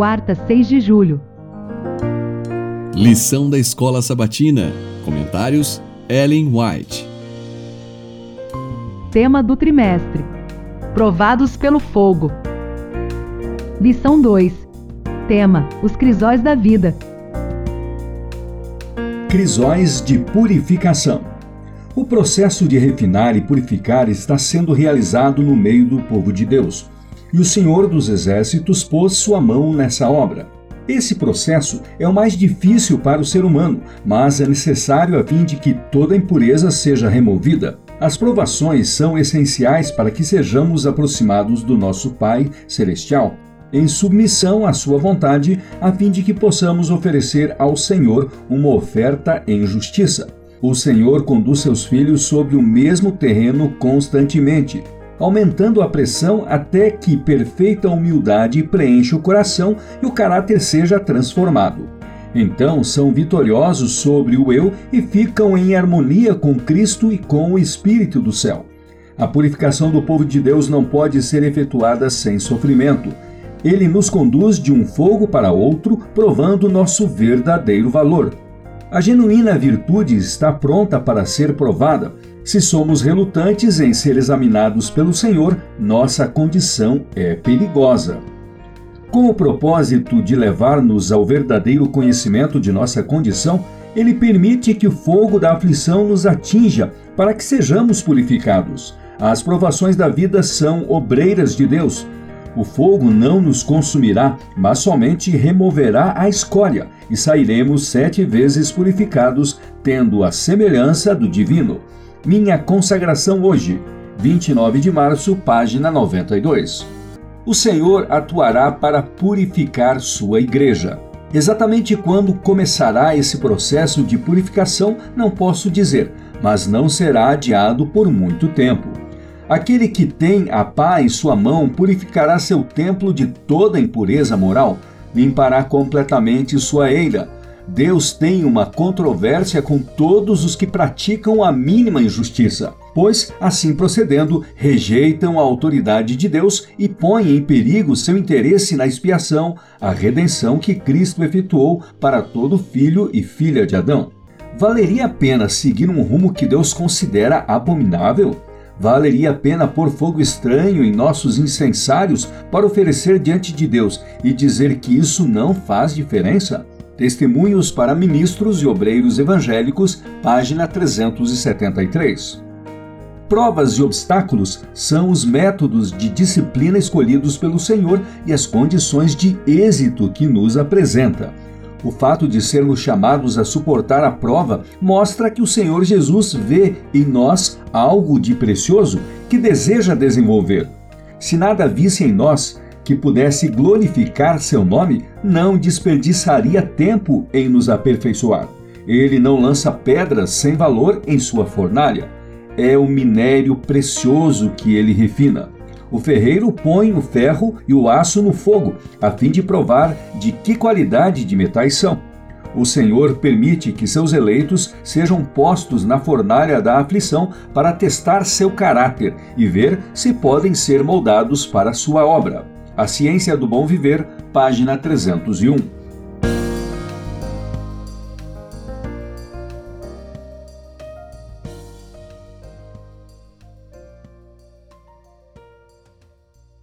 quarta, 6 de julho. Lição da Escola Sabatina. Comentários: Ellen White. Tema do trimestre: Provados pelo fogo. Lição 2. Tema: Os crisóis da vida. Crisóis de purificação. O processo de refinar e purificar está sendo realizado no meio do povo de Deus. E o Senhor dos Exércitos pôs sua mão nessa obra. Esse processo é o mais difícil para o ser humano, mas é necessário a fim de que toda impureza seja removida. As provações são essenciais para que sejamos aproximados do nosso Pai Celestial em submissão à sua vontade, a fim de que possamos oferecer ao Senhor uma oferta em justiça. O Senhor conduz seus filhos sobre o mesmo terreno constantemente, aumentando a pressão até que perfeita humildade preencha o coração e o caráter seja transformado. Então são vitoriosos sobre o eu e ficam em harmonia com Cristo e com o Espírito do céu. A purificação do povo de Deus não pode ser efetuada sem sofrimento ele nos conduz de um fogo para outro, provando nosso verdadeiro valor. A genuína virtude está pronta para ser provada. Se somos relutantes em ser examinados pelo Senhor, nossa condição é perigosa. Com o propósito de levar-nos ao verdadeiro conhecimento de nossa condição, ele permite que o fogo da aflição nos atinja para que sejamos purificados. As provações da vida são obreiras de Deus o fogo não nos consumirá, mas somente removerá a escória, e sairemos sete vezes purificados, tendo a semelhança do divino. Minha consagração hoje, 29 de março, página 92. O Senhor atuará para purificar sua igreja. Exatamente quando começará esse processo de purificação, não posso dizer, mas não será adiado por muito tempo. Aquele que tem a pá em sua mão purificará seu templo de toda impureza moral, limpará completamente sua eira. Deus tem uma controvérsia com todos os que praticam a mínima injustiça, pois, assim procedendo, rejeitam a autoridade de Deus e põem em perigo seu interesse na expiação, a redenção que Cristo efetuou para todo filho e filha de Adão. Valeria a pena seguir um rumo que Deus considera abominável? Valeria a pena pôr fogo estranho em nossos incensários para oferecer diante de Deus e dizer que isso não faz diferença? Testemunhos para Ministros e Obreiros Evangélicos, página 373. Provas e obstáculos são os métodos de disciplina escolhidos pelo Senhor e as condições de êxito que nos apresenta. O fato de sermos chamados a suportar a prova mostra que o Senhor Jesus vê em nós algo de precioso que deseja desenvolver. Se nada visse em nós que pudesse glorificar seu nome, não desperdiçaria tempo em nos aperfeiçoar. Ele não lança pedras sem valor em sua fornalha. É o minério precioso que ele refina. O ferreiro põe o ferro e o aço no fogo, a fim de provar de que qualidade de metais são. O Senhor permite que seus eleitos sejam postos na fornalha da aflição para testar seu caráter e ver se podem ser moldados para sua obra. A Ciência do Bom Viver, página 301.